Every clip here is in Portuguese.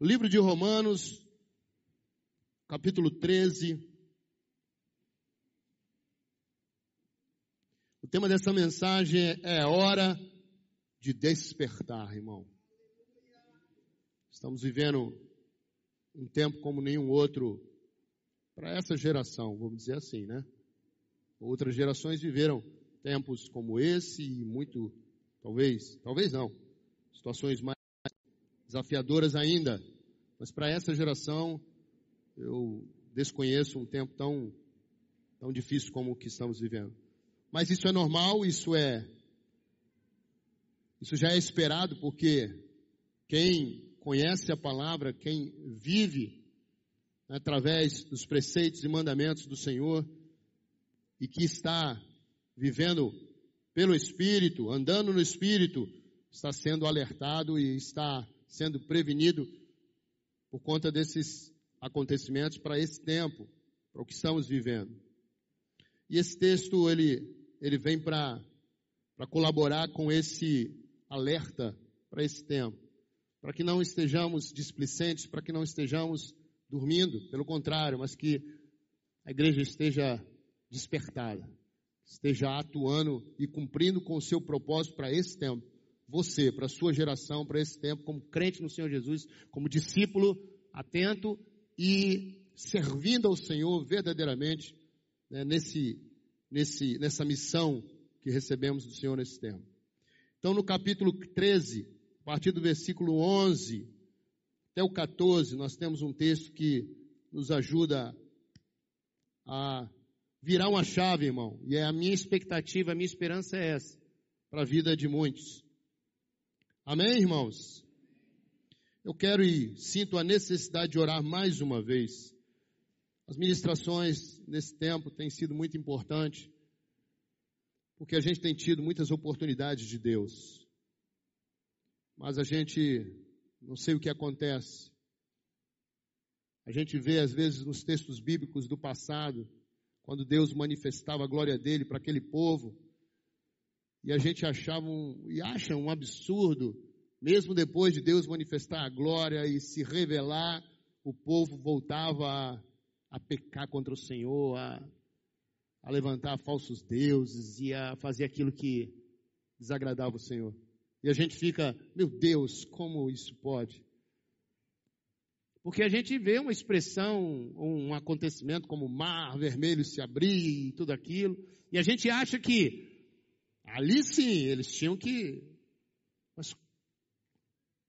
Livro de Romanos, capítulo 13. O tema dessa mensagem é hora de despertar, irmão. Estamos vivendo um tempo como nenhum outro para essa geração, vamos dizer assim, né? Outras gerações viveram tempos como esse e muito, talvez, talvez não, situações mais desafiadoras ainda. Mas para essa geração, eu desconheço um tempo tão, tão difícil como o que estamos vivendo. Mas isso é normal, isso é, isso já é esperado, porque quem conhece a palavra, quem vive através dos preceitos e mandamentos do Senhor, e que está vivendo pelo Espírito, andando no Espírito, está sendo alertado e está sendo prevenido por conta desses acontecimentos para esse tempo, para o que estamos vivendo. E esse texto, ele, ele vem para colaborar com esse alerta para esse tempo, para que não estejamos displicentes, para que não estejamos dormindo, pelo contrário, mas que a igreja esteja despertada, esteja atuando e cumprindo com o seu propósito para esse tempo você, para a sua geração, para esse tempo, como crente no Senhor Jesus, como discípulo atento e servindo ao Senhor verdadeiramente né, nesse, nesse, nessa missão que recebemos do Senhor nesse tempo. Então, no capítulo 13, a partir do versículo 11 até o 14, nós temos um texto que nos ajuda a virar uma chave, irmão. E é a minha expectativa, a minha esperança é essa, para a vida de muitos. Amém, irmãos? Eu quero e sinto a necessidade de orar mais uma vez. As ministrações nesse tempo têm sido muito importantes, porque a gente tem tido muitas oportunidades de Deus. Mas a gente não sei o que acontece. A gente vê às vezes nos textos bíblicos do passado, quando Deus manifestava a glória dele para aquele povo, e a gente achava um, e acha um absurdo, mesmo depois de Deus manifestar a glória e se revelar, o povo voltava a, a pecar contra o Senhor, a, a levantar falsos deuses e a fazer aquilo que desagradava o Senhor. E a gente fica, meu Deus, como isso pode? Porque a gente vê uma expressão, um acontecimento como o mar vermelho se abrir e tudo aquilo, e a gente acha que Ali sim, eles tinham que. Mas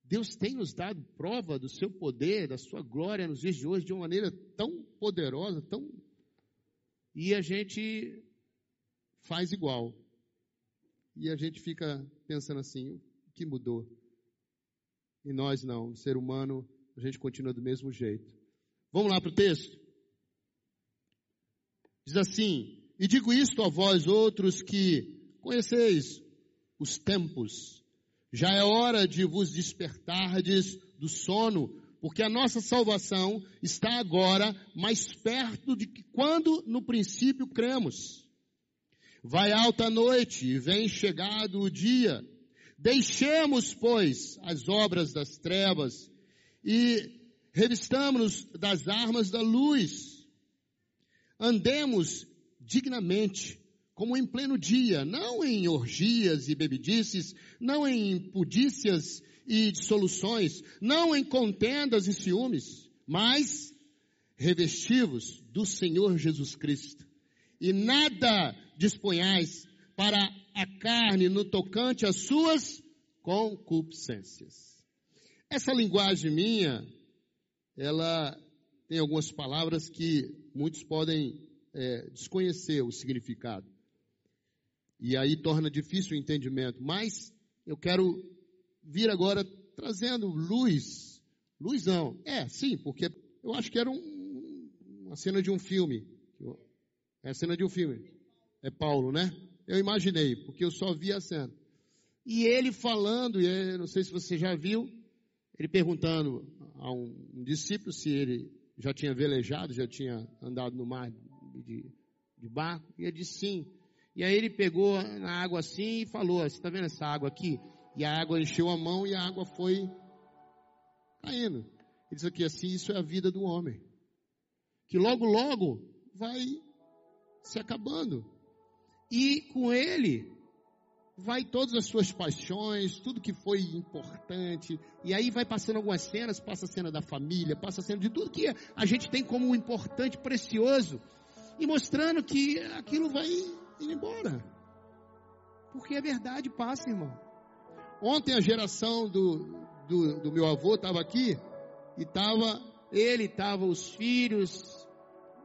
Deus tem nos dado prova do seu poder, da sua glória nos dias de hoje de uma maneira tão poderosa, tão. E a gente faz igual. E a gente fica pensando assim: o que mudou? E nós não, o ser humano, a gente continua do mesmo jeito. Vamos lá para o texto? Diz assim: E digo isto a vós outros que Conheceis os tempos. Já é hora de vos despertardes do sono, porque a nossa salvação está agora mais perto de que quando no princípio cremos. Vai alta a noite e vem chegado o dia. Deixemos, pois, as obras das trevas e revistamos-nos das armas da luz. Andemos dignamente, como em pleno dia, não em orgias e bebidices, não em impudícias e dissoluções, não em contendas e ciúmes, mas revestivos do Senhor Jesus Cristo. E nada disponhais para a carne no tocante às suas concupiscências. Essa linguagem minha, ela tem algumas palavras que muitos podem é, desconhecer o significado. E aí torna difícil o entendimento. Mas eu quero vir agora trazendo luz. Luz não. É, sim, porque eu acho que era um, uma cena de um filme. É a cena de um filme. É Paulo, né? Eu imaginei, porque eu só vi a cena. E ele falando, e não sei se você já viu, ele perguntando a um, um discípulo se ele já tinha velejado, já tinha andado no mar de, de barco, e ele disse sim. E aí ele pegou na água assim e falou, você está vendo essa água aqui? E a água encheu a mão e a água foi caindo. Ele diz aqui assim: isso é a vida do homem, que logo, logo vai se acabando. E com ele vai todas as suas paixões, tudo que foi importante, e aí vai passando algumas cenas, passa a cena da família, passa a cena de tudo que a gente tem como importante, precioso, e mostrando que aquilo vai indo embora. Porque a verdade passa, irmão. Ontem a geração do, do, do meu avô estava aqui, e estava, ele estava os filhos,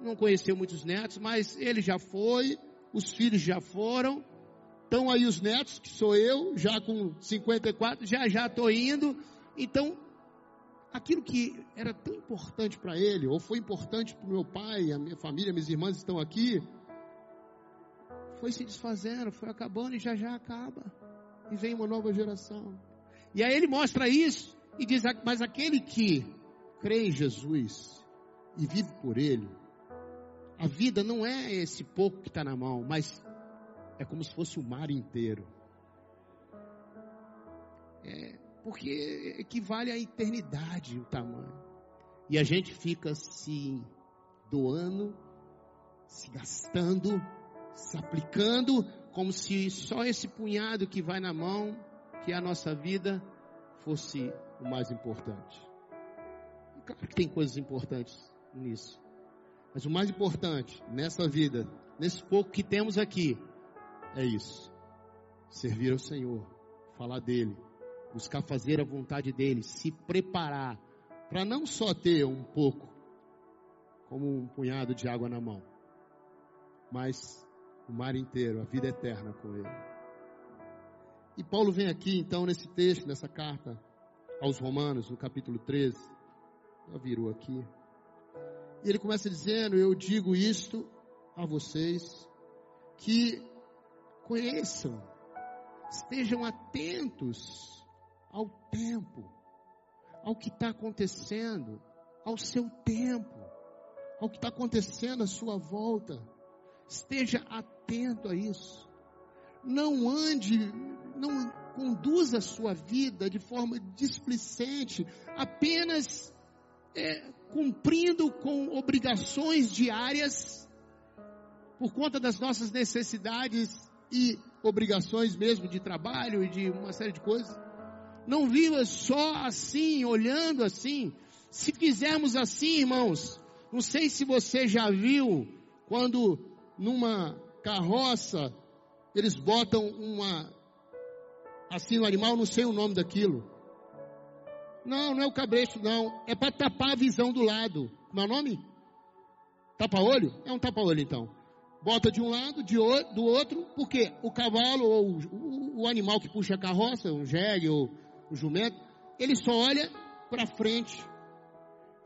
não conheceu muitos netos, mas ele já foi, os filhos já foram, Estão aí os netos, que sou eu, já com 54, já já estou indo. Então, aquilo que era tão importante para ele, ou foi importante para o meu pai, a minha família, minhas irmãs estão aqui, foi se desfazendo, foi acabando e já já acaba. E vem uma nova geração. E aí ele mostra isso e diz: Mas aquele que crê em Jesus e vive por ele, a vida não é esse pouco que está na mão, mas é como se fosse o mar inteiro. É, porque equivale à eternidade o tamanho. E a gente fica se doando, se gastando, se aplicando, como se só esse punhado que vai na mão, que é a nossa vida, fosse o mais importante. Claro que tem coisas importantes nisso. Mas o mais importante nessa vida, nesse pouco que temos aqui, é isso. Servir ao Senhor, falar dele, buscar fazer a vontade dele, se preparar para não só ter um pouco, como um punhado de água na mão, mas o mar inteiro, a vida eterna com ele. E Paulo vem aqui então nesse texto, nessa carta aos Romanos, no capítulo 13, já virou aqui. E ele começa dizendo: Eu digo isto a vocês, que conheçam, estejam atentos ao tempo, ao que está acontecendo, ao seu tempo, ao que está acontecendo à sua volta. Esteja atento a isso. Não ande, não conduza a sua vida de forma displicente, apenas é, cumprindo com obrigações diárias, por conta das nossas necessidades e obrigações mesmo de trabalho e de uma série de coisas. Não viva só assim, olhando assim. Se fizermos assim, irmãos, não sei se você já viu quando numa carroça eles botam uma assim no animal, não sei o nome daquilo. Não, não é o cabresto, não. É para tapar a visão do lado. Como é o nome? Tapa-olho? É um tapa-olho então bota de um lado, de outro, do outro, porque o cavalo ou o, o, animal que puxa a carroça, um jegue ou o jumento, ele só olha para frente.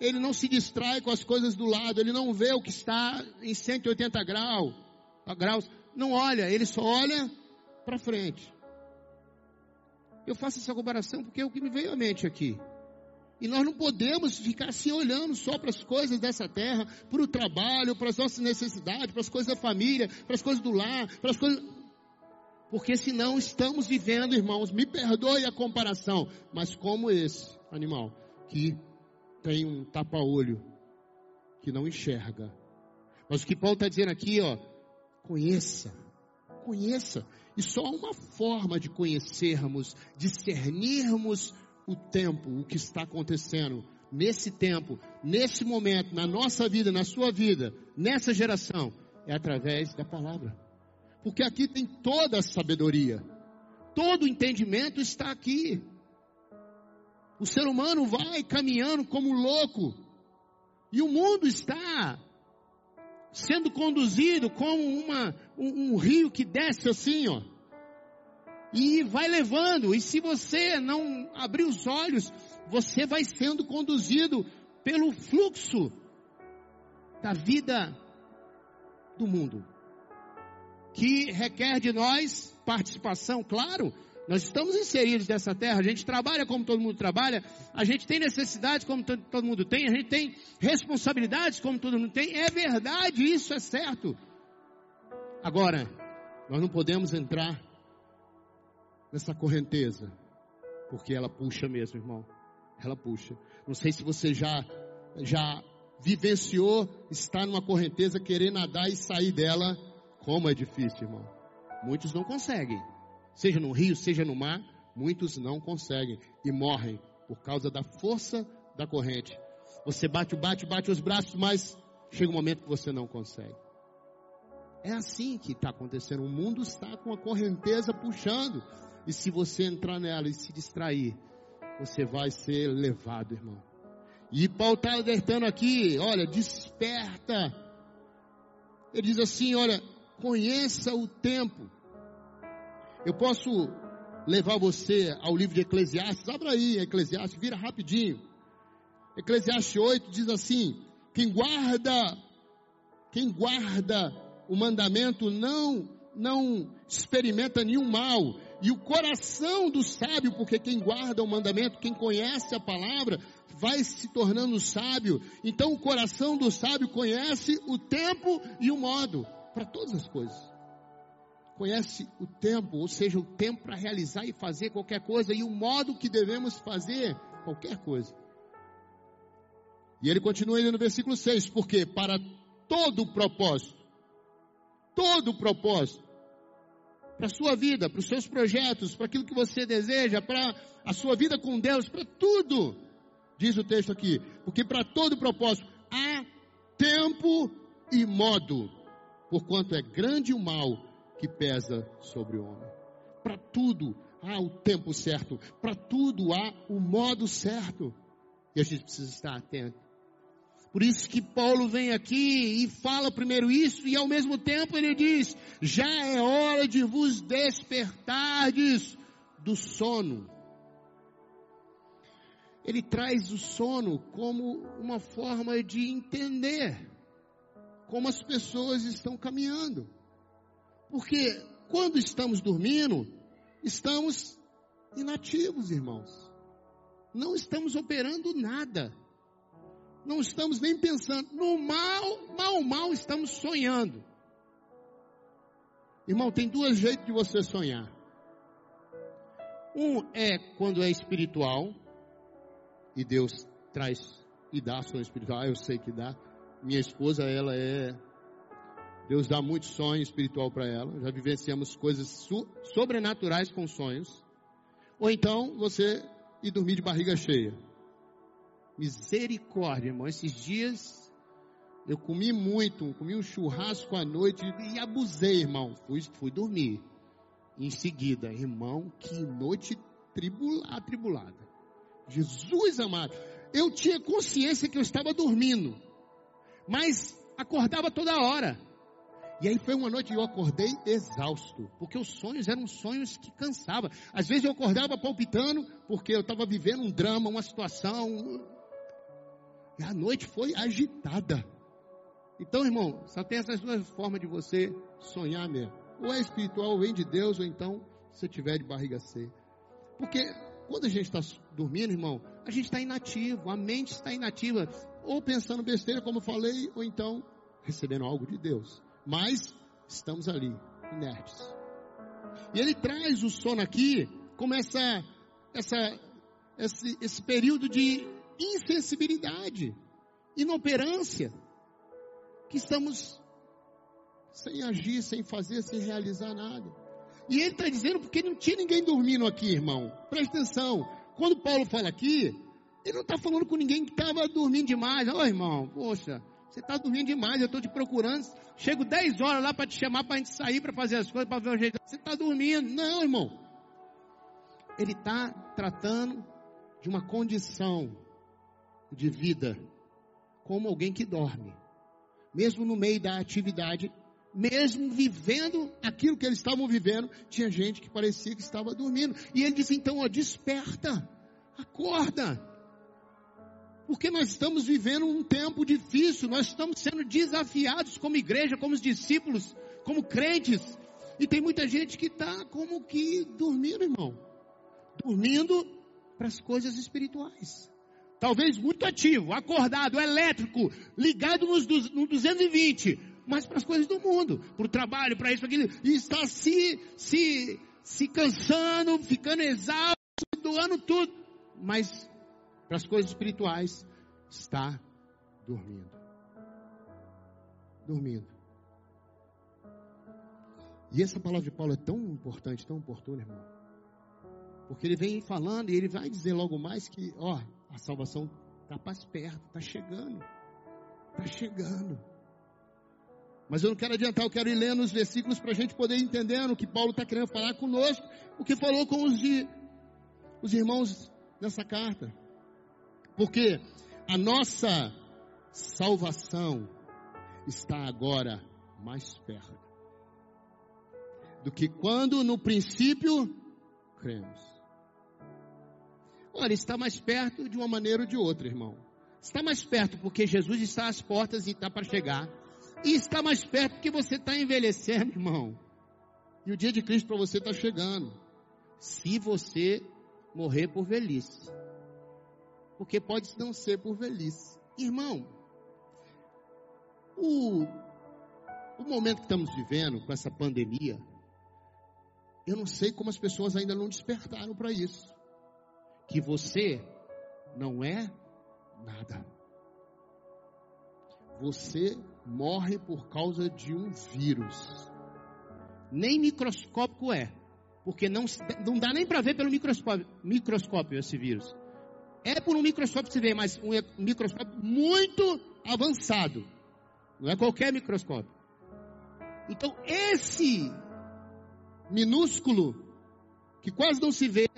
Ele não se distrai com as coisas do lado, ele não vê o que está em 180 graus, graus não olha, ele só olha para frente. Eu faço essa comparação porque é o que me veio à mente aqui. E nós não podemos ficar assim olhando só para as coisas dessa terra, para o trabalho, para as nossas necessidades, para as coisas da família, para as coisas do lar, para as coisas. Porque senão estamos vivendo, irmãos, me perdoe a comparação, mas como esse animal, que tem um tapa-olho, que não enxerga. Mas o que Paulo está dizendo aqui, ó, conheça, conheça. E só uma forma de conhecermos, discernirmos o tempo, o que está acontecendo nesse tempo, nesse momento, na nossa vida, na sua vida, nessa geração, é através da palavra. Porque aqui tem toda a sabedoria, todo o entendimento está aqui. O ser humano vai caminhando como louco, e o mundo está sendo conduzido como uma, um, um rio que desce assim, ó e vai levando. E se você não abrir os olhos, você vai sendo conduzido pelo fluxo da vida do mundo, que requer de nós participação, claro. Nós estamos inseridos nessa terra, a gente trabalha como todo mundo trabalha, a gente tem necessidades como todo mundo tem, a gente tem responsabilidades como todo mundo tem. É verdade, isso é certo. Agora, nós não podemos entrar nessa correnteza, porque ela puxa mesmo, irmão. ela puxa. Não sei se você já, já vivenciou estar numa correnteza, querer nadar e sair dela. Como é difícil, irmão. Muitos não conseguem. Seja no rio, seja no mar, muitos não conseguem e morrem por causa da força da corrente. Você bate, bate, bate os braços, mas chega um momento que você não consegue. É assim que está acontecendo. O mundo está com a correnteza puxando. E se você entrar nela e se distrair, você vai ser levado, irmão. E Paulo está alertando aqui, olha, desperta. Ele diz assim, olha, conheça o tempo. Eu posso levar você ao livro de Eclesiastes, abra aí Eclesiastes, vira rapidinho. Eclesiastes 8 diz assim: quem guarda, quem guarda o mandamento não, não experimenta nenhum mal. E o coração do sábio, porque quem guarda o mandamento, quem conhece a palavra, vai se tornando sábio. Então o coração do sábio conhece o tempo e o modo para todas as coisas. Conhece o tempo, ou seja, o tempo para realizar e fazer qualquer coisa e o modo que devemos fazer qualquer coisa. E ele continua ainda no versículo 6, porque para todo propósito, todo propósito, para a sua vida, para os seus projetos, para aquilo que você deseja, para a sua vida com Deus, para tudo, diz o texto aqui, porque para todo propósito há tempo e modo, porquanto é grande o mal que pesa sobre o homem. Para tudo há o tempo certo, para tudo há o modo certo, e a gente precisa estar atento. Por isso que Paulo vem aqui e fala primeiro isso, e ao mesmo tempo ele diz: já é hora de vos despertardes do sono. Ele traz o sono como uma forma de entender como as pessoas estão caminhando. Porque quando estamos dormindo, estamos inativos, irmãos. Não estamos operando nada não estamos nem pensando. No mal, mal, mal estamos sonhando. Irmão, tem dois jeitos de você sonhar. Um é quando é espiritual, e Deus traz e dá sonho espiritual, ah, eu sei que dá. Minha esposa, ela é. Deus dá muito sonho espiritual para ela. Já vivenciamos coisas so, sobrenaturais com sonhos. Ou então você ir dormir de barriga cheia. Misericórdia, irmão. Esses dias eu comi muito, comi um churrasco à noite e abusei, irmão. Fui, fui dormir. Em seguida, irmão, que noite tribula, atribulada. Jesus amado. Eu tinha consciência que eu estava dormindo, mas acordava toda hora. E aí foi uma noite que eu acordei exausto, porque os sonhos eram sonhos que cansavam. Às vezes eu acordava palpitando, porque eu estava vivendo um drama, uma situação, e a noite foi agitada. Então, irmão, só tem essas duas formas de você sonhar mesmo. Ou é espiritual, vem de Deus, ou então se tiver de barriga seca. Porque quando a gente está dormindo, irmão, a gente está inativo, a mente está inativa, ou pensando besteira, como eu falei, ou então recebendo algo de Deus. Mas estamos ali, inertes. E ele traz o sono aqui como essa, essa, esse, esse período de insensibilidade, inoperância, que estamos sem agir, sem fazer, sem realizar nada. E ele está dizendo porque não tinha ninguém dormindo aqui, irmão. Presta atenção. Quando Paulo fala aqui, ele não está falando com ninguém que estava dormindo demais. Ô oh, irmão, poxa, você está dormindo demais, eu estou te procurando. Chego 10 horas lá para te chamar para a gente sair para fazer as coisas, para ver o jeito. Você está dormindo. Não, irmão. Ele está tratando de uma condição de vida como alguém que dorme, mesmo no meio da atividade, mesmo vivendo aquilo que eles estavam vivendo, tinha gente que parecia que estava dormindo. E ele disse então, ó, desperta, acorda. Porque nós estamos vivendo um tempo difícil, nós estamos sendo desafiados como igreja, como discípulos, como crentes. E tem muita gente que está como que dormindo, irmão. Dormindo para as coisas espirituais talvez muito ativo, acordado, elétrico, ligado nos, no 220, mas para as coisas do mundo, para o trabalho, para isso, para aquilo, e está se, se, se cansando, ficando exausto, doando tudo, mas para as coisas espirituais, está dormindo. Dormindo. E essa palavra de Paulo é tão importante, tão oportuna, irmão. Porque ele vem falando e ele vai dizer logo mais que, ó, a salvação está mais perto, está chegando. Está chegando. Mas eu não quero adiantar, eu quero ir lendo os versículos para a gente poder entender o que Paulo está querendo falar conosco, o que falou com os, de, os irmãos nessa carta. Porque a nossa salvação está agora mais perto do que quando no princípio cremos. Olha, está mais perto de uma maneira ou de outra, irmão. Está mais perto porque Jesus está às portas e está para chegar. E está mais perto porque você está envelhecendo, irmão. E o dia de Cristo para você está chegando. Se você morrer por velhice. Porque pode não ser por velhice. Irmão, o, o momento que estamos vivendo com essa pandemia, eu não sei como as pessoas ainda não despertaram para isso. Que você não é nada. Você morre por causa de um vírus. Nem microscópico é. Porque não, não dá nem para ver pelo microscópio, microscópio esse vírus. É por um microscópio que se vê, mas um microscópio muito avançado. Não é qualquer microscópio. Então, esse minúsculo, que quase não se vê,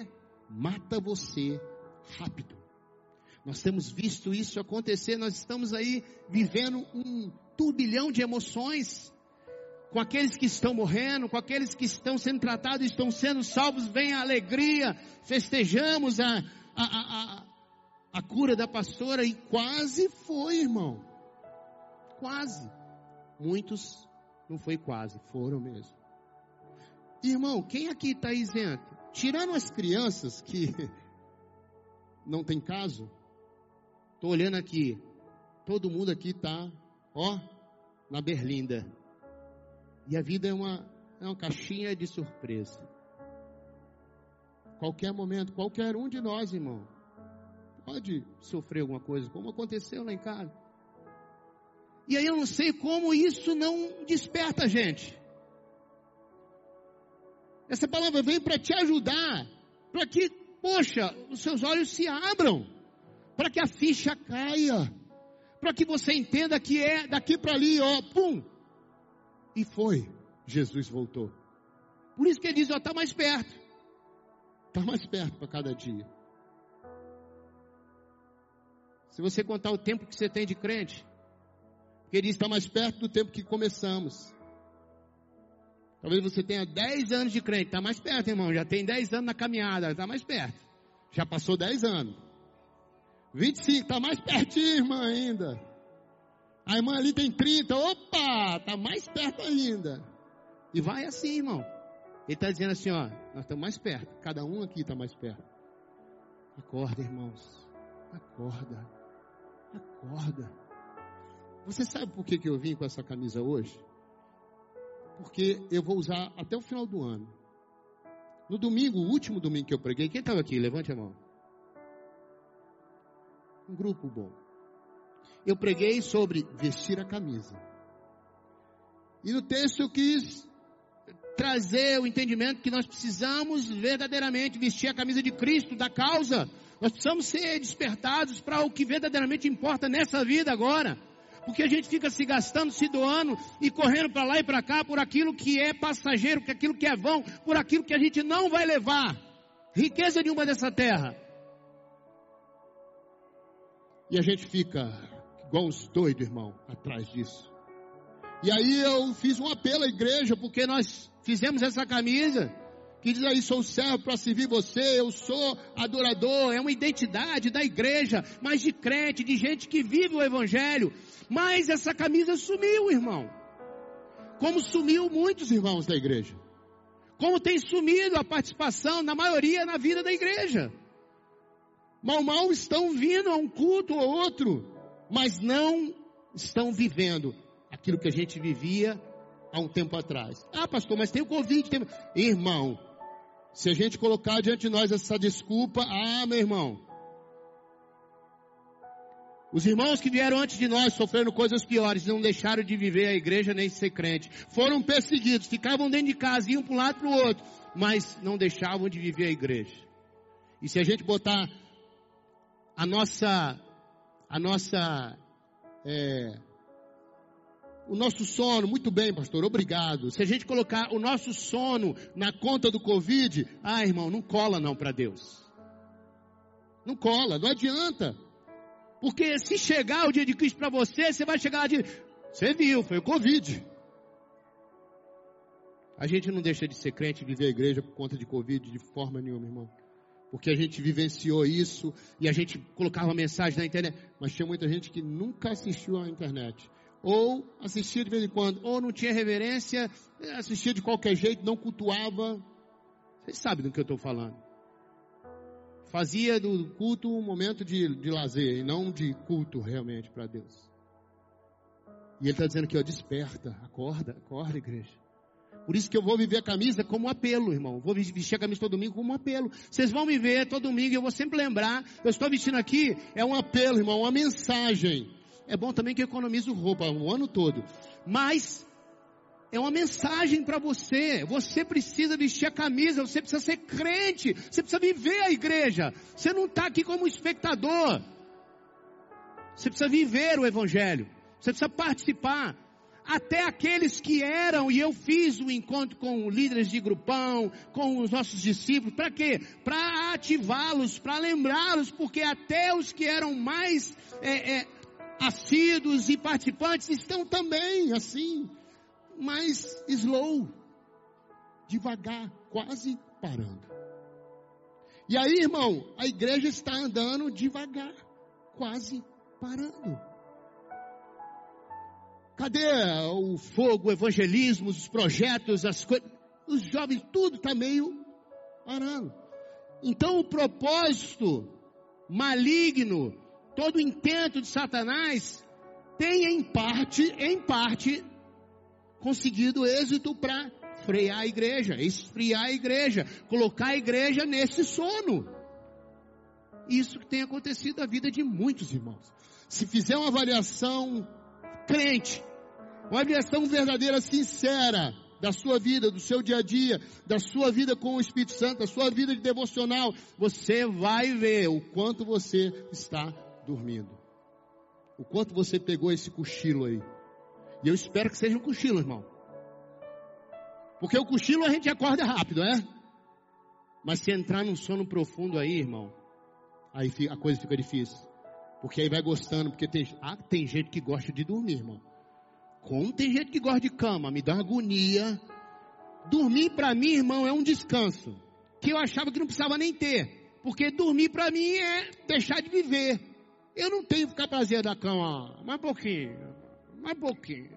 mata você rápido. Nós temos visto isso acontecer, nós estamos aí vivendo um turbilhão de emoções. Com aqueles que estão morrendo, com aqueles que estão sendo tratados, estão sendo salvos, vem a alegria, festejamos a, a, a, a cura da pastora e quase foi, irmão. Quase. Muitos não foi quase, foram mesmo. Irmão, quem aqui está isento? Tirando as crianças que não tem caso, estou olhando aqui, todo mundo aqui está, ó, na berlinda. E a vida é uma, é uma caixinha de surpresa. Qualquer momento, qualquer um de nós, irmão, pode sofrer alguma coisa, como aconteceu lá em casa. E aí eu não sei como isso não desperta a gente. Essa palavra vem para te ajudar, para que, poxa, os seus olhos se abram, para que a ficha caia, para que você entenda que é daqui para ali, ó, pum. E foi, Jesus voltou. Por isso que ele diz, ó, está mais perto. Está mais perto para cada dia. Se você contar o tempo que você tem de crente, porque ele está mais perto do tempo que começamos. Talvez você tenha 10 anos de crente, está mais perto, irmão. Já tem 10 anos na caminhada, está mais perto. Já passou 10 anos. 25, está mais pertinho, irmã, ainda. A irmã ali tem 30, opa, está mais perto ainda. E vai assim, irmão. Ele está dizendo assim, ó, nós estamos mais perto. Cada um aqui está mais perto. Acorda, irmãos. Acorda. Acorda. Você sabe por que, eu vim com essa camisa hoje? porque eu vou usar até o final do ano. No domingo, o último domingo que eu preguei, quem estava aqui? Levante a mão. Um grupo bom. Eu preguei sobre vestir a camisa. E no texto eu quis trazer o entendimento que nós precisamos verdadeiramente vestir a camisa de Cristo, da causa. Nós precisamos ser despertados para o que verdadeiramente importa nessa vida agora porque a gente fica se gastando, se doando e correndo para lá e para cá por aquilo que é passageiro, por aquilo que é vão, por aquilo que a gente não vai levar. Riqueza nenhuma dessa terra. E a gente fica igual uns doidos, irmão, atrás disso. E aí eu fiz um apelo à igreja, porque nós fizemos essa camisa que diz aí, sou servo para servir você, eu sou adorador, é uma identidade da igreja, mas de crente, de gente que vive o evangelho. Mas essa camisa sumiu, irmão. Como sumiu muitos irmãos da igreja. Como tem sumido a participação na maioria na vida da igreja. Mal mal estão vindo a um culto ou outro, mas não estão vivendo aquilo que a gente vivia há um tempo atrás. Ah, pastor, mas tem o Covid. Tem... Irmão, se a gente colocar diante de nós essa desculpa, ah, meu irmão, Os irmãos que vieram antes de nós sofreram coisas piores, não deixaram de viver a igreja nem ser crente. Foram perseguidos, ficavam dentro de casa, iam para um lado para o outro, mas não deixavam de viver a igreja. E se a gente botar a nossa, a nossa, é, o nosso sono, muito bem, pastor, obrigado. Se a gente colocar o nosso sono na conta do Covid, ah, irmão, não cola não para Deus. Não cola, não adianta. Porque se chegar o dia de Cristo para você, você vai chegar lá de. Você viu, foi o Covid. A gente não deixa de ser crente e viver a igreja por conta de Covid de forma nenhuma, irmão. Porque a gente vivenciou isso e a gente colocava mensagem na internet. Mas tinha muita gente que nunca assistiu à internet. Ou assistia de vez em quando, ou não tinha reverência, assistia de qualquer jeito, não cultuava. Vocês sabem do que eu estou falando fazia do culto um momento de, de lazer e não de culto realmente para Deus. E ele está dizendo aqui, ó, desperta, acorda, acorda, igreja. Por isso que eu vou viver a camisa como um apelo, irmão. Vou vestir a camisa todo domingo como um apelo. Vocês vão me ver todo domingo e eu vou sempre lembrar. Eu estou vestindo aqui, é um apelo, irmão, uma mensagem. É bom também que eu economizo roupa o ano todo. Mas é uma mensagem para você. Você precisa vestir a camisa, você precisa ser crente, você precisa viver a igreja. Você não está aqui como espectador. Você precisa viver o Evangelho. Você precisa participar. Até aqueles que eram, e eu fiz o encontro com líderes de grupão, com os nossos discípulos, para quê? Para ativá-los, para lembrá-los, porque até os que eram mais é, é, assíduos e participantes estão também assim mais slow, devagar, quase parando. E aí, irmão, a igreja está andando devagar, quase parando. Cadê o fogo, o evangelismo, os projetos, as coisas? Os jovens, tudo está meio parando. Então o propósito maligno, todo o intento de Satanás, tem em parte, em parte, conseguido êxito para frear a igreja, esfriar a igreja, colocar a igreja nesse sono. Isso que tem acontecido na vida de muitos irmãos. Se fizer uma avaliação crente, uma avaliação verdadeira, sincera, da sua vida, do seu dia a dia, da sua vida com o Espírito Santo, da sua vida de devocional, você vai ver o quanto você está dormindo. O quanto você pegou esse cochilo aí. E eu espero que seja um cochilo, irmão. Porque o cochilo a gente acorda rápido, é? Mas se entrar num sono profundo aí, irmão, aí a coisa fica difícil. Porque aí vai gostando, porque tem, ah, tem gente que gosta de dormir, irmão. Como tem gente que gosta de cama, me dá agonia. Dormir para mim, irmão, é um descanso. Que eu achava que não precisava nem ter. Porque dormir para mim é deixar de viver. Eu não tenho que ficar prazer da cama, mais um pouquinho mais pouquinho.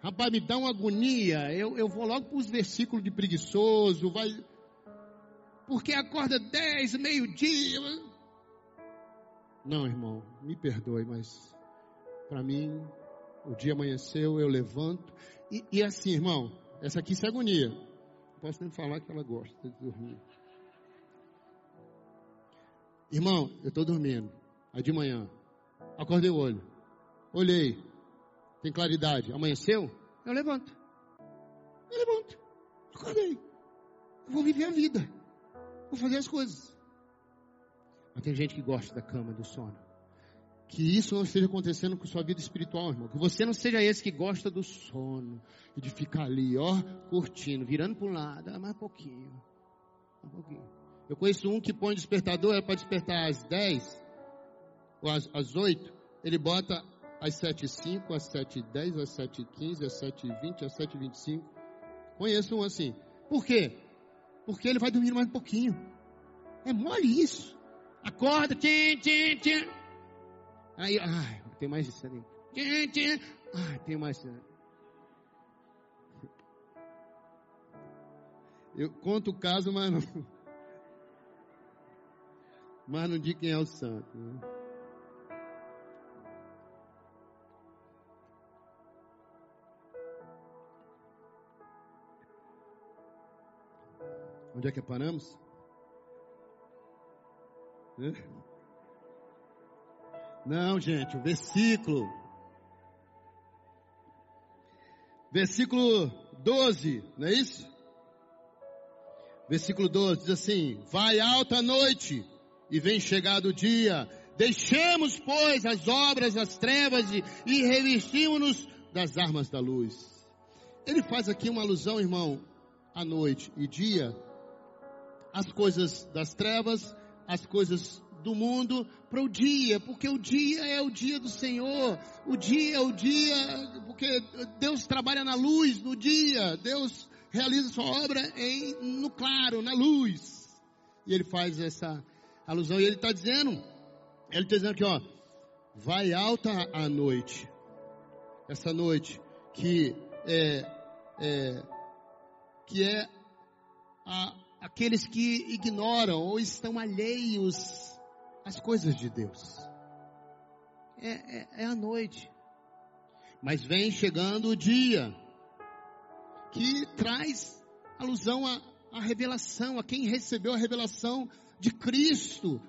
Rapaz, me dá uma agonia. Eu, eu vou logo para os versículos de preguiçoso. Vai... Porque acorda dez, meio-dia. Não, irmão, me perdoe, mas para mim, o dia amanheceu, eu levanto. E, e assim, irmão, essa aqui é agonia. Não posso nem falar que ela gosta de dormir. Irmão, eu estou dormindo. Aí de manhã, acordei o olho. Olhei, tem claridade. Amanheceu? Eu levanto. Eu levanto. Acordei. Eu vou viver a vida. Vou fazer as coisas. Mas tem gente que gosta da cama, do sono. Que isso não esteja acontecendo com sua vida espiritual, irmão. Que você não seja esse que gosta do sono. E de ficar ali, ó, curtindo, virando para um lado. Ah, mais um pouquinho. Mais um pouquinho. Eu conheço um que põe despertador, é para despertar às 10 ou às, às 8. Ele bota às 7h05, às 7h10, às 7h15, às 7h20, às 7h25. Conheço um assim. Por quê? Porque ele vai dormir mais um pouquinho. É mole isso. Acorda, tchim, tchim, tchim. Aí, ai, tem mais isso ali. Tchim, tchim. Ai, tem mais isso. Eu conto o caso, mas não. Mas não digo quem é o santo. Né? Onde é que paramos? Não, gente, o versículo. Versículo 12, não é isso? Versículo 12 diz assim: Vai alta a noite e vem chegado o dia. Deixemos, pois, as obras das trevas e, e revestimos-nos das armas da luz. Ele faz aqui uma alusão, irmão, à noite e dia, as coisas das trevas, as coisas do mundo para o dia, porque o dia é o dia do Senhor, o dia é o dia, porque Deus trabalha na luz, no dia, Deus realiza sua obra em, no claro, na luz. E ele faz essa alusão, e ele está dizendo, ele está dizendo aqui, ó, vai alta a noite, essa noite que é, é que é a, aqueles que ignoram ou estão alheios as coisas de Deus. É, é, é a noite. Mas vem chegando o dia que traz alusão à, à revelação, a quem recebeu a revelação de Cristo,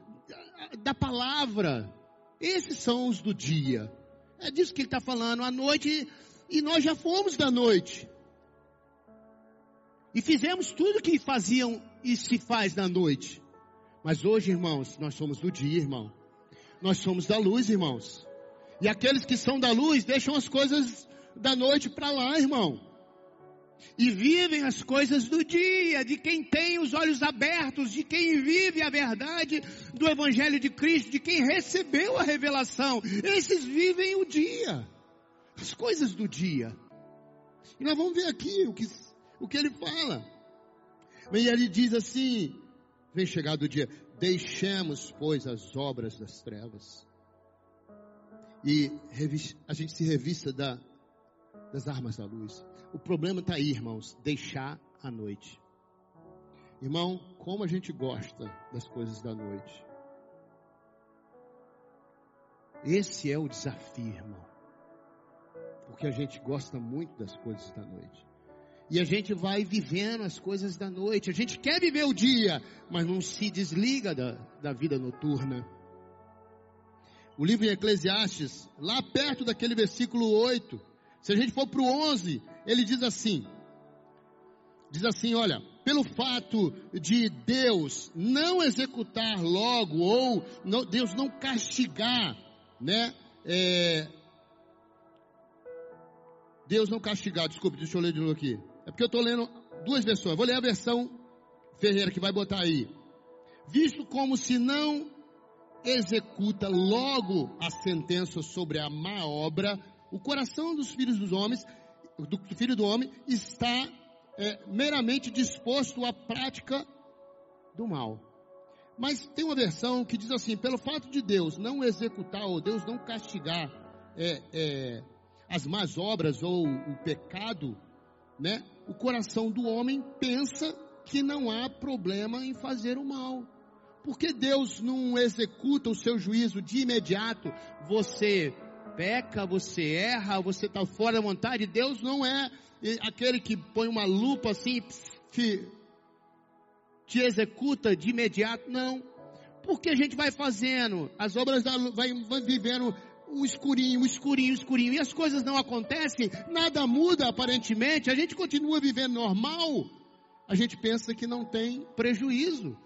da palavra. Esses são os do dia. É disso que ele está falando. A noite, e nós já fomos da noite. E fizemos tudo que faziam e se faz na noite. Mas hoje, irmãos, nós somos do dia, irmão. Nós somos da luz, irmãos. E aqueles que são da luz deixam as coisas da noite para lá, irmão. E vivem as coisas do dia, de quem tem os olhos abertos, de quem vive a verdade do Evangelho de Cristo, de quem recebeu a revelação. Esses vivem o dia, as coisas do dia. E nós vamos ver aqui o que, o que ele fala. E ele diz assim: Vem chegado o dia, deixemos, pois, as obras das trevas. E a gente se revista da, das armas da luz. O problema está aí, irmãos, deixar a noite. Irmão, como a gente gosta das coisas da noite. Esse é o desafio, irmão. Porque a gente gosta muito das coisas da noite. E a gente vai vivendo as coisas da noite. A gente quer viver o dia, mas não se desliga da, da vida noturna. O livro em Eclesiastes, lá perto daquele versículo 8, se a gente for para o 11, ele diz assim: diz assim, olha, pelo fato de Deus não executar logo, ou não, Deus não castigar, né? É, Deus não castigar, desculpe, deixa eu ler de novo aqui. É porque eu estou lendo duas versões. Vou ler a versão Ferreira que vai botar aí. Visto como se não executa logo a sentença sobre a má obra, o coração dos filhos dos homens, do filho do homem, está é, meramente disposto à prática do mal. Mas tem uma versão que diz assim: pelo fato de Deus não executar ou Deus não castigar é, é, as más obras ou o pecado, né? O coração do homem pensa que não há problema em fazer o mal. Porque Deus não executa o seu juízo de imediato. Você peca, você erra, você está fora da vontade. Deus não é aquele que põe uma lupa assim, te, te executa de imediato. Não. Porque a gente vai fazendo, as obras da, vai, vai vivendo o escurinho, o escurinho, o escurinho, e as coisas não acontecem, nada muda aparentemente, a gente continua vivendo normal, a gente pensa que não tem prejuízo,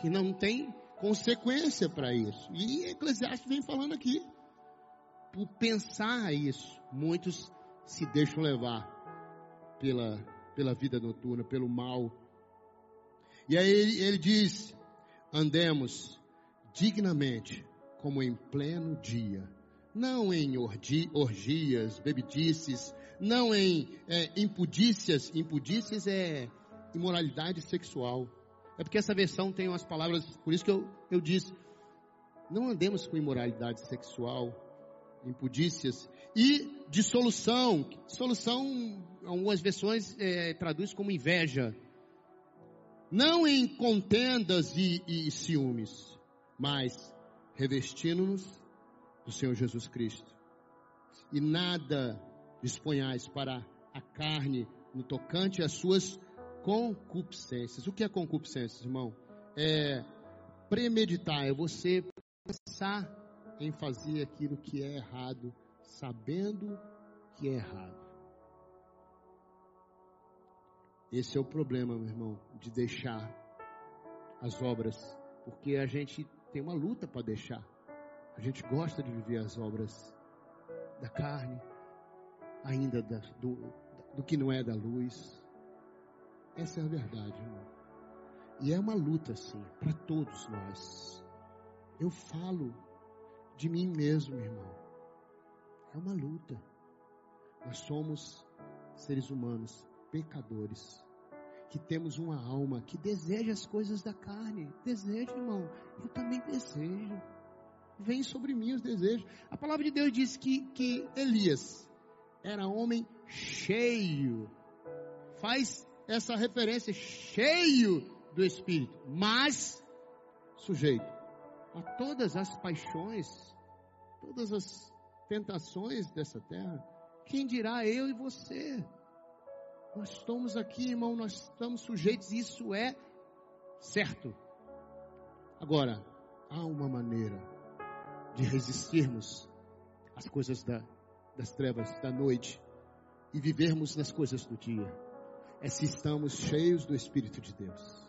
que não tem consequência para isso. E Eclesiastes vem falando aqui. Por pensar isso, muitos se deixam levar pela, pela vida noturna, pelo mal. E aí ele, ele diz: andemos dignamente, como em pleno dia não em orgi, orgias, bebidices, não em é, impudícias, impudícias é imoralidade sexual. É porque essa versão tem umas palavras, por isso que eu, eu disse, não andemos com imoralidade sexual, impudícias, e dissolução, solução, algumas versões é, traduz como inveja, não em contendas e, e ciúmes, mas revestindo-nos do Senhor Jesus Cristo. E nada disponhais para a carne no tocante às suas concupiscências. O que é concupiscências, irmão? É premeditar, é você pensar em fazer aquilo que é errado, sabendo que é errado. Esse é o problema, meu irmão, de deixar as obras, porque a gente tem uma luta para deixar. A gente gosta de viver as obras da carne, ainda da, do, do que não é da luz. Essa é a verdade, irmão. E é uma luta, sim, para todos nós. Eu falo de mim mesmo, irmão. É uma luta. Nós somos seres humanos pecadores, que temos uma alma que deseja as coisas da carne. Deseja, irmão. Eu também desejo. Vem sobre mim os desejos. A palavra de Deus diz que, que Elias era homem cheio. Faz essa referência, cheio do Espírito, mas sujeito a todas as paixões, todas as tentações dessa terra. Quem dirá eu e você? Nós estamos aqui, irmão, nós estamos sujeitos, isso é certo. Agora, há uma maneira de resistirmos às coisas da, das trevas da noite e vivermos nas coisas do dia. É se estamos cheios do Espírito de Deus.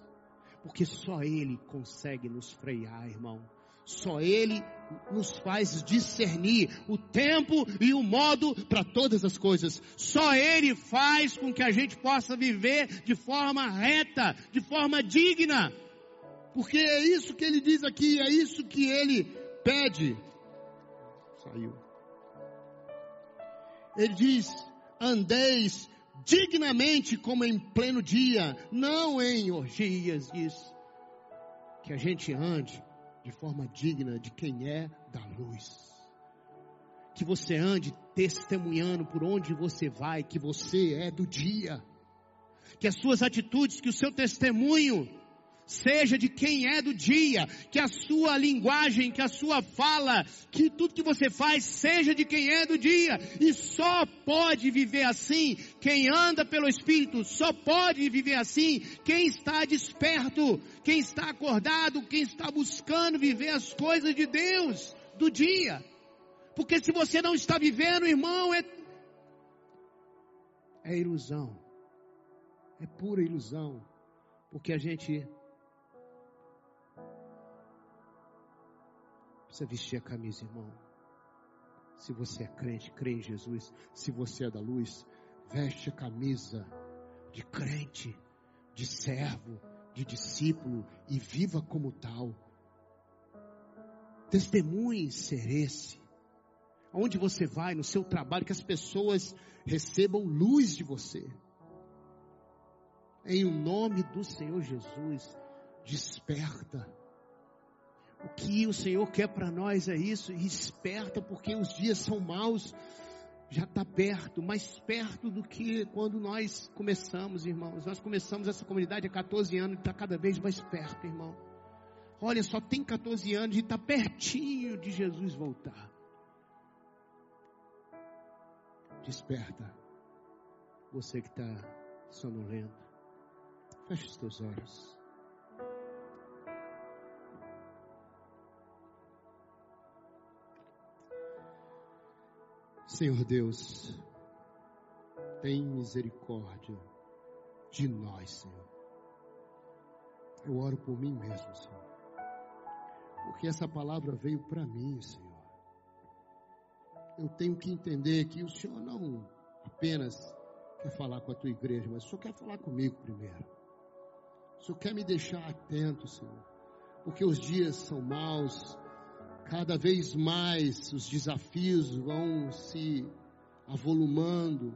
Porque só Ele consegue nos frear, irmão. Só Ele nos faz discernir o tempo e o modo para todas as coisas. Só Ele faz com que a gente possa viver de forma reta, de forma digna. Porque é isso que Ele diz aqui, é isso que Ele pede. Saiu. Ele diz: andeis dignamente como em pleno dia, não em orgias, diz. Que a gente ande de forma digna de quem é da luz. Que você ande testemunhando por onde você vai, que você é do dia. Que as suas atitudes, que o seu testemunho seja de quem é do dia, que a sua linguagem, que a sua fala, que tudo que você faz seja de quem é do dia, e só pode viver assim quem anda pelo Espírito, só pode viver assim quem está desperto, quem está acordado, quem está buscando viver as coisas de Deus do dia. Porque se você não está vivendo, irmão, é, é ilusão. É pura ilusão. Porque a gente Precisa vestir a camisa, irmão. Se você é crente, crê em Jesus. Se você é da luz, veste a camisa de crente, de servo, de discípulo e viva como tal. Testemunhe ser esse. Onde você vai, no seu trabalho, que as pessoas recebam luz de você. Em o nome do Senhor Jesus, desperta o que o Senhor quer para nós é isso, esperta, porque os dias são maus, já está perto, mais perto do que quando nós começamos, irmãos. Nós começamos essa comunidade há 14 anos e está cada vez mais perto, irmão. Olha, só tem 14 anos e está pertinho de Jesus voltar. Desperta, você que está sonolento. Feche os teus olhos. Senhor Deus, tem misericórdia de nós, Senhor. Eu oro por mim mesmo, Senhor. Porque essa palavra veio para mim, Senhor. Eu tenho que entender que o Senhor não apenas quer falar com a tua igreja, mas o Senhor quer falar comigo primeiro. O Senhor quer me deixar atento, Senhor. Porque os dias são maus, cada vez mais os desafios vão se avolumando,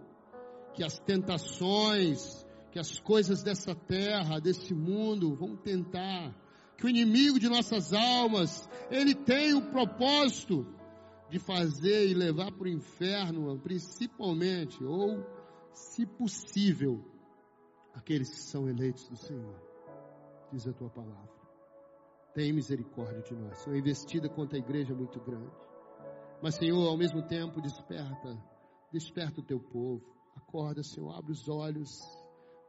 que as tentações, que as coisas dessa terra, desse mundo vão tentar, que o inimigo de nossas almas, ele tem o propósito de fazer e levar para o inferno, principalmente, ou, se possível, aqueles que são eleitos do Senhor, diz a tua palavra tem misericórdia de nós. Senhor, investida contra a igreja é muito grande. Mas, Senhor, ao mesmo tempo, desperta, desperta o teu povo. Acorda, Senhor, abre os olhos,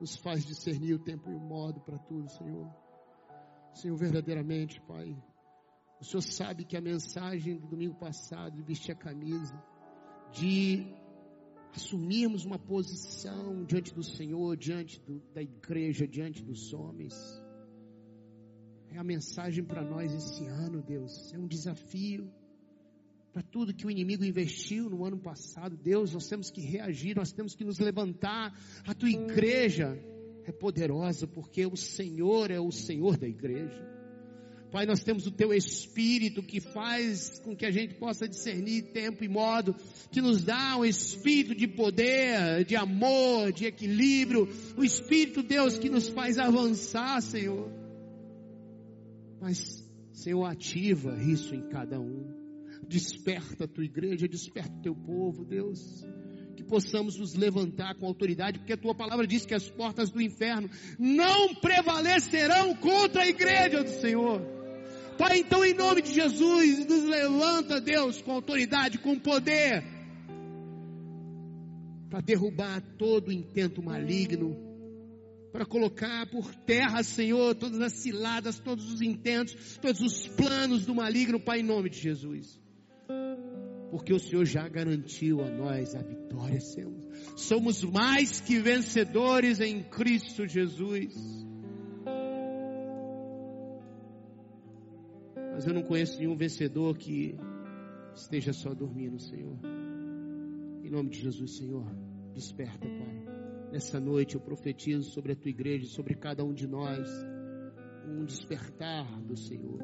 nos faz discernir o tempo e o modo para tudo, Senhor. Senhor, verdadeiramente, Pai, o Senhor sabe que a mensagem do domingo passado, de vestir a camisa, de assumirmos uma posição diante do Senhor, diante do, da igreja, diante dos homens. É a mensagem para nós esse ano, Deus. É um desafio para tudo que o inimigo investiu no ano passado. Deus, nós temos que reagir, nós temos que nos levantar. A tua igreja é poderosa porque o Senhor é o Senhor da igreja. Pai, nós temos o teu espírito que faz com que a gente possa discernir tempo e modo, que nos dá um espírito de poder, de amor, de equilíbrio, o espírito, Deus, que nos faz avançar, Senhor. Mas, Senhor, ativa isso em cada um. Desperta a tua igreja, desperta o teu povo, Deus que possamos nos levantar com autoridade, porque a tua palavra diz que as portas do inferno não prevalecerão contra a igreja do Senhor. Pai, então em nome de Jesus, nos levanta, Deus, com autoridade, com poder, para derrubar todo intento maligno, para colocar por terra, Senhor, todas as ciladas, todos os intentos, todos os planos do maligno, Pai, em nome de Jesus. Porque o Senhor já garantiu a nós a vitória, Senhor. Somos mais que vencedores em Cristo Jesus. Mas eu não conheço nenhum vencedor que esteja só dormindo, Senhor. Em nome de Jesus, Senhor, desperta, Pai. Nessa noite eu profetizo sobre a tua igreja, sobre cada um de nós, um despertar do Senhor.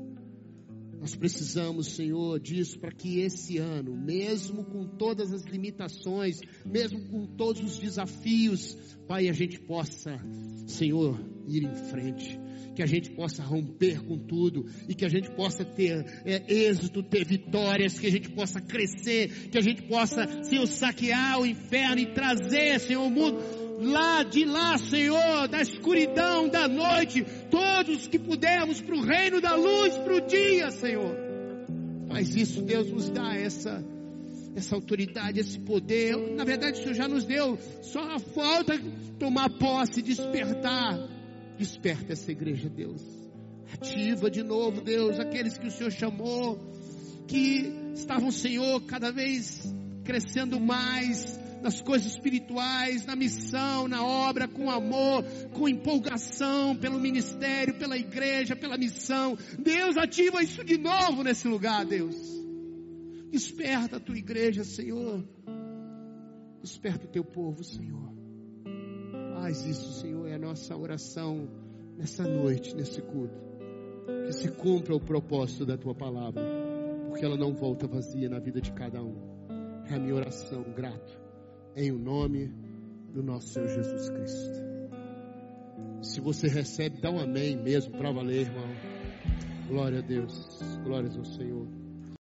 Nós precisamos, Senhor, disso para que esse ano, mesmo com todas as limitações, mesmo com todos os desafios, Pai, a gente possa, Senhor, ir em frente que a gente possa romper com tudo e que a gente possa ter é, êxito, ter vitórias, que a gente possa crescer, que a gente possa, Senhor, saquear o inferno e trazer, Senhor, o mundo lá de lá, Senhor, da escuridão da noite, todos que pudermos para o reino da luz, para o dia, Senhor. Faz isso, Deus nos dá essa essa autoridade, esse poder. Na verdade, o Senhor já nos deu, só falta tomar posse, despertar Desperta essa igreja, Deus. Ativa de novo, Deus, aqueles que o Senhor chamou, que estavam, Senhor, cada vez crescendo mais nas coisas espirituais, na missão, na obra, com amor, com empolgação pelo ministério, pela igreja, pela missão. Deus, ativa isso de novo nesse lugar, Deus. Desperta a tua igreja, Senhor. Desperta o teu povo, Senhor. Faz isso, Senhor, é a nossa oração nessa noite, nesse culto. Que se cumpra o propósito da tua palavra, porque ela não volta vazia na vida de cada um. É a minha oração, grato, em o nome do nosso Senhor Jesus Cristo. Se você recebe, dá um amém mesmo para valer, irmão. Glória a Deus, glórias ao Senhor.